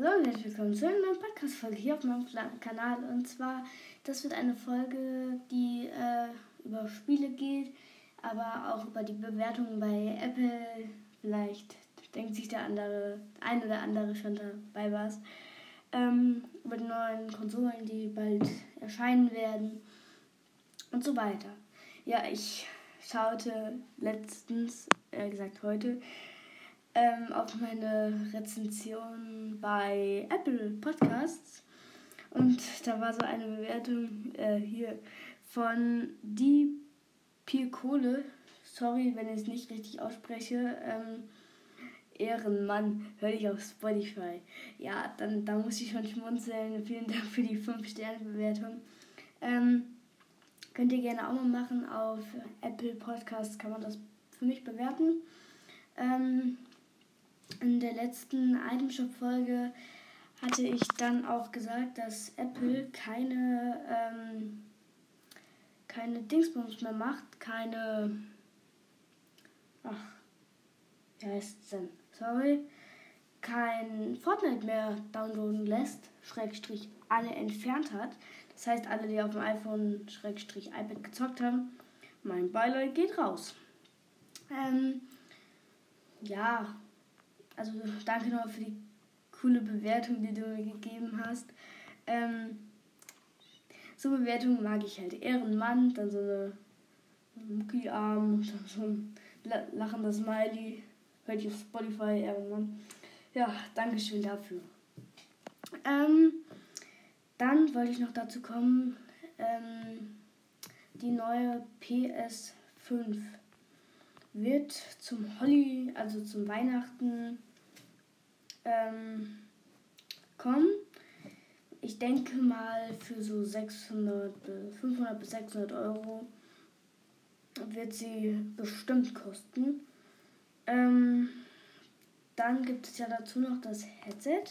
Hallo und herzlich willkommen zu einer neuen Podcast-Folge hier auf meinem Kanal. Und zwar, das wird eine Folge, die äh, über Spiele geht, aber auch über die Bewertungen bei Apple. Vielleicht denkt sich der andere, ein oder andere schon dabei was. Ähm, über die neuen Konsolen, die bald erscheinen werden und so weiter. Ja, ich schaute letztens, äh gesagt heute, ähm, auf meine Rezension bei Apple Podcasts. Und da war so eine Bewertung äh, hier von Die Pirkole. Sorry, wenn ich es nicht richtig ausspreche. Ähm, Ehrenmann, höre ich auf Spotify. Ja, dann da muss ich schon schmunzeln. Vielen Dank für die 5-Sterne-Bewertung. Ähm, könnt ihr gerne auch mal machen. Auf Apple Podcasts kann man das für mich bewerten. Ähm, in der letzten Itemshop-Folge hatte ich dann auch gesagt, dass Apple keine, ähm, keine Dingsbums mehr macht, keine. Ach, wie heißt es denn? Sorry. Kein Fortnite mehr downloaden lässt, Schrägstrich alle entfernt hat. Das heißt, alle, die auf dem iPhone, Schrägstrich iPad gezockt haben, mein Beileid geht raus. Ähm, ja, also danke nochmal für die coole Bewertung, die du mir gegeben hast. Ähm, so Bewertungen mag ich halt. Ehrenmann, dann so eine Mucki-Arm, dann so ein lachender Smiley. Hört ihr auf Spotify, Ehrenmann. Ja, danke schön dafür. Ähm, dann wollte ich noch dazu kommen, ähm, die neue PS5 wird zum Holly, also zum Weihnachten ähm, kommen. Ich denke mal für so 600, 500 bis 600 Euro wird sie bestimmt kosten. Ähm, dann gibt es ja dazu noch das Headset.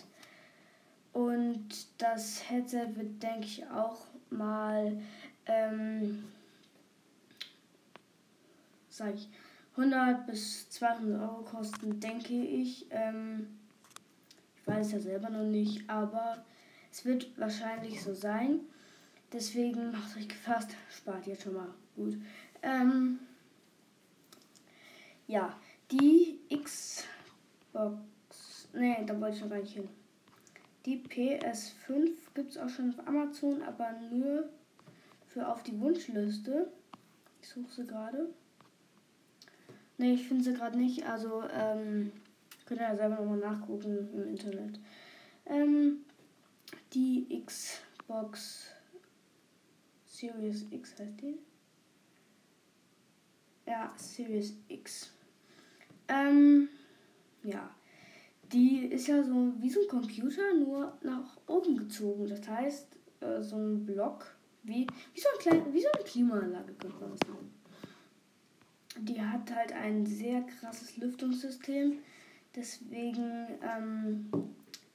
Und das Headset wird, denke ich, auch mal, ähm, sag ich, 100 bis 200 Euro kosten, denke ich. Ähm, ich weiß ja selber noch nicht, aber es wird wahrscheinlich so sein. Deswegen macht euch gefasst, spart jetzt schon mal gut. Ähm, ja, die Xbox. Ne, da wollte ich noch gar nicht hin. Die PS5 gibt es auch schon auf Amazon, aber nur für auf die Wunschliste. Ich suche sie gerade. Ne, ich finde sie gerade nicht. Also, ähm, könnt ihr ja selber nochmal nachgucken im Internet. Ähm, die Xbox Series X heißt die. Ja, Series X. Ähm, ja. Die ist ja so wie so ein Computer, nur nach oben gezogen. Das heißt, äh, so ein Block, wie, wie, so ein klein, wie so eine Klimaanlage, könnte man das die hat halt ein sehr krasses Lüftungssystem. Deswegen ähm,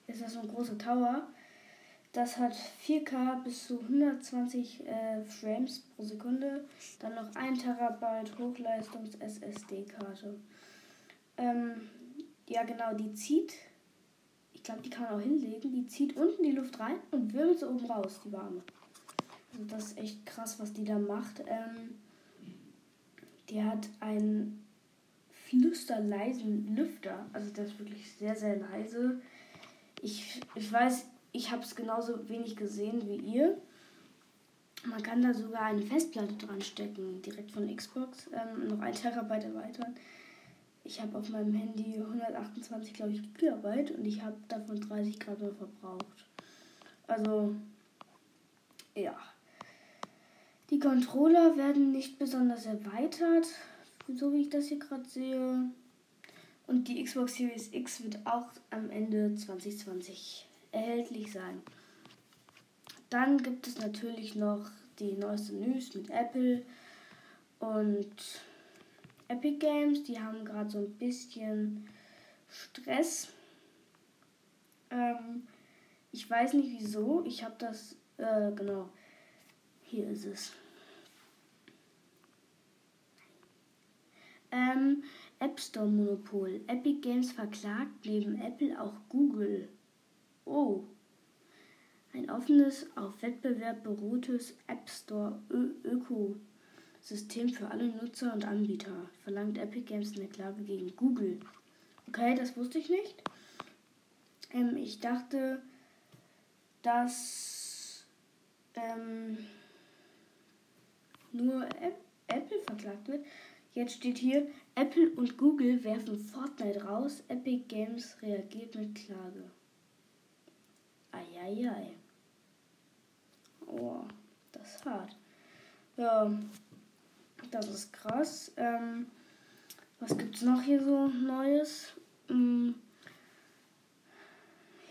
ist das so ein großer Tower. Das hat 4K bis zu 120 äh, Frames pro Sekunde. Dann noch 1 Terabyte Hochleistungs-SSD-Karte. Ähm, ja, genau, die zieht, ich glaube, die kann man auch hinlegen, die zieht unten die Luft rein und wirbelt sie oben raus, die warme. Also das ist echt krass, was die da macht. Ähm, die hat einen flüsterleisen Lüfter. Also der ist wirklich sehr, sehr leise. Ich, ich weiß, ich habe es genauso wenig gesehen wie ihr. Man kann da sogar eine Festplatte dran stecken, direkt von Xbox, ähm, noch ein Terabyte erweitern. Ich habe auf meinem Handy 128, glaube ich, Gigabyte und ich habe davon 30 Grad nur verbraucht. Also, ja. Die Controller werden nicht besonders erweitert, so wie ich das hier gerade sehe. Und die Xbox Series X wird auch am Ende 2020 erhältlich sein. Dann gibt es natürlich noch die neueste News mit Apple und Epic Games. Die haben gerade so ein bisschen Stress. Ähm, ich weiß nicht wieso. Ich habe das, äh, genau, hier ist es. Ähm, App Store Monopol. Epic Games verklagt neben Apple auch Google. offenes, auf Wettbewerb beruhtes App Store Ökosystem für alle Nutzer und Anbieter, verlangt Epic Games eine Klage gegen Google. Okay, das wusste ich nicht. Ähm, ich dachte, dass ähm, nur App Apple verklagt wird. Jetzt steht hier, Apple und Google werfen Fortnite raus, Epic Games reagiert mit Klage. Eieiei. Oh, das ist hart. Ja, das ist krass. Ähm, was gibt's noch hier so Neues? Hm,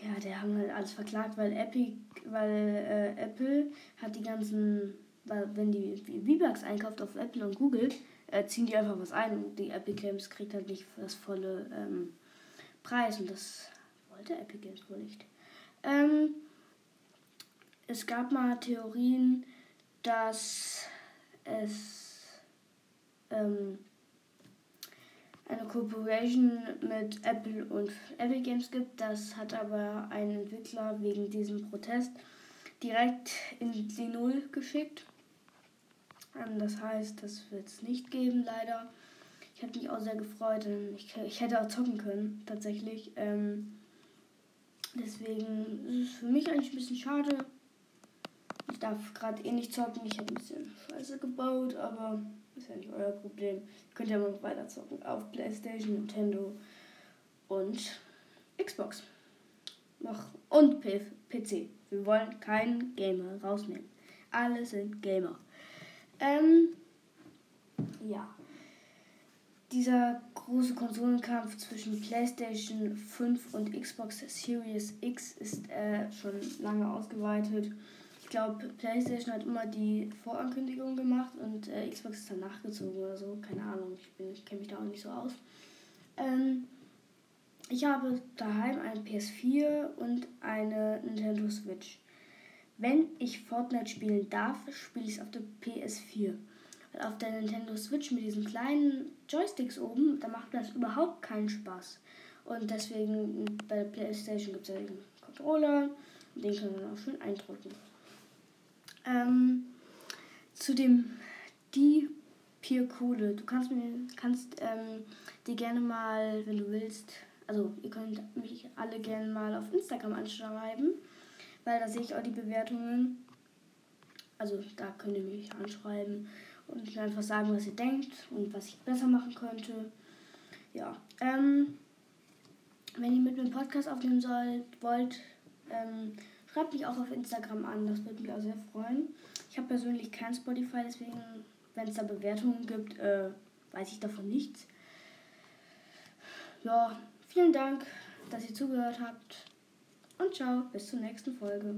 ja, der haben halt alles verklagt, weil Epic, weil äh, Apple hat die ganzen, weil wenn die V-Bucks einkauft auf Apple und Google, äh, ziehen die einfach was ein und die Epic Games kriegt halt nicht das volle ähm, Preis und das wollte Epic Games wohl nicht. Ähm, es gab mal Theorien, dass es ähm, eine Kooperation mit Apple und Epic Games gibt. Das hat aber ein Entwickler wegen diesem Protest direkt in die Null geschickt. Ähm, das heißt, das wird es nicht geben, leider. Ich habe mich auch sehr gefreut. Ich, ich hätte auch zocken können, tatsächlich. Ähm, deswegen ist es für mich eigentlich ein bisschen schade. Ich darf gerade eh nicht zocken. Ich habe ein bisschen Scheiße gebaut, aber ist ja nicht euer Problem. Ihr könnt ja mal weiter zocken auf PlayStation, Nintendo und Xbox. Noch und PC. Wir wollen keinen Gamer rausnehmen. Alle sind Gamer. Ähm, ja. Dieser große Konsolenkampf zwischen PlayStation 5 und Xbox Series X ist äh, schon lange ausgeweitet. Ich glaube, PlayStation hat immer die Vorankündigung gemacht und äh, Xbox ist dann nachgezogen oder so. Keine Ahnung, ich, ich kenne mich da auch nicht so aus. Ähm, ich habe daheim eine PS4 und eine Nintendo Switch. Wenn ich Fortnite spielen darf, spiele ich es auf der PS4. Weil auf der Nintendo Switch mit diesen kleinen Joysticks oben, da macht das überhaupt keinen Spaß. Und deswegen bei der PlayStation gibt es ja den Controller den kann man auch schön eindrücken. Ähm, zu dem die Pierkohle. Du kannst mir kannst ähm, dir gerne mal, wenn du willst, also ihr könnt mich alle gerne mal auf Instagram anschreiben weil da sehe ich auch die Bewertungen. Also da könnt ihr mich anschreiben und mir einfach sagen, was ihr denkt und was ich besser machen könnte. Ja, ähm, wenn ihr mit mir einen Podcast aufnehmen sollt, wollt, ähm, schreibt mich auch auf Instagram an, das würde mich auch sehr freuen. Ich habe persönlich kein Spotify, deswegen, wenn es da Bewertungen gibt, äh, weiß ich davon nichts. Ja, vielen Dank, dass ihr zugehört habt. Und ciao, bis zur nächsten Folge.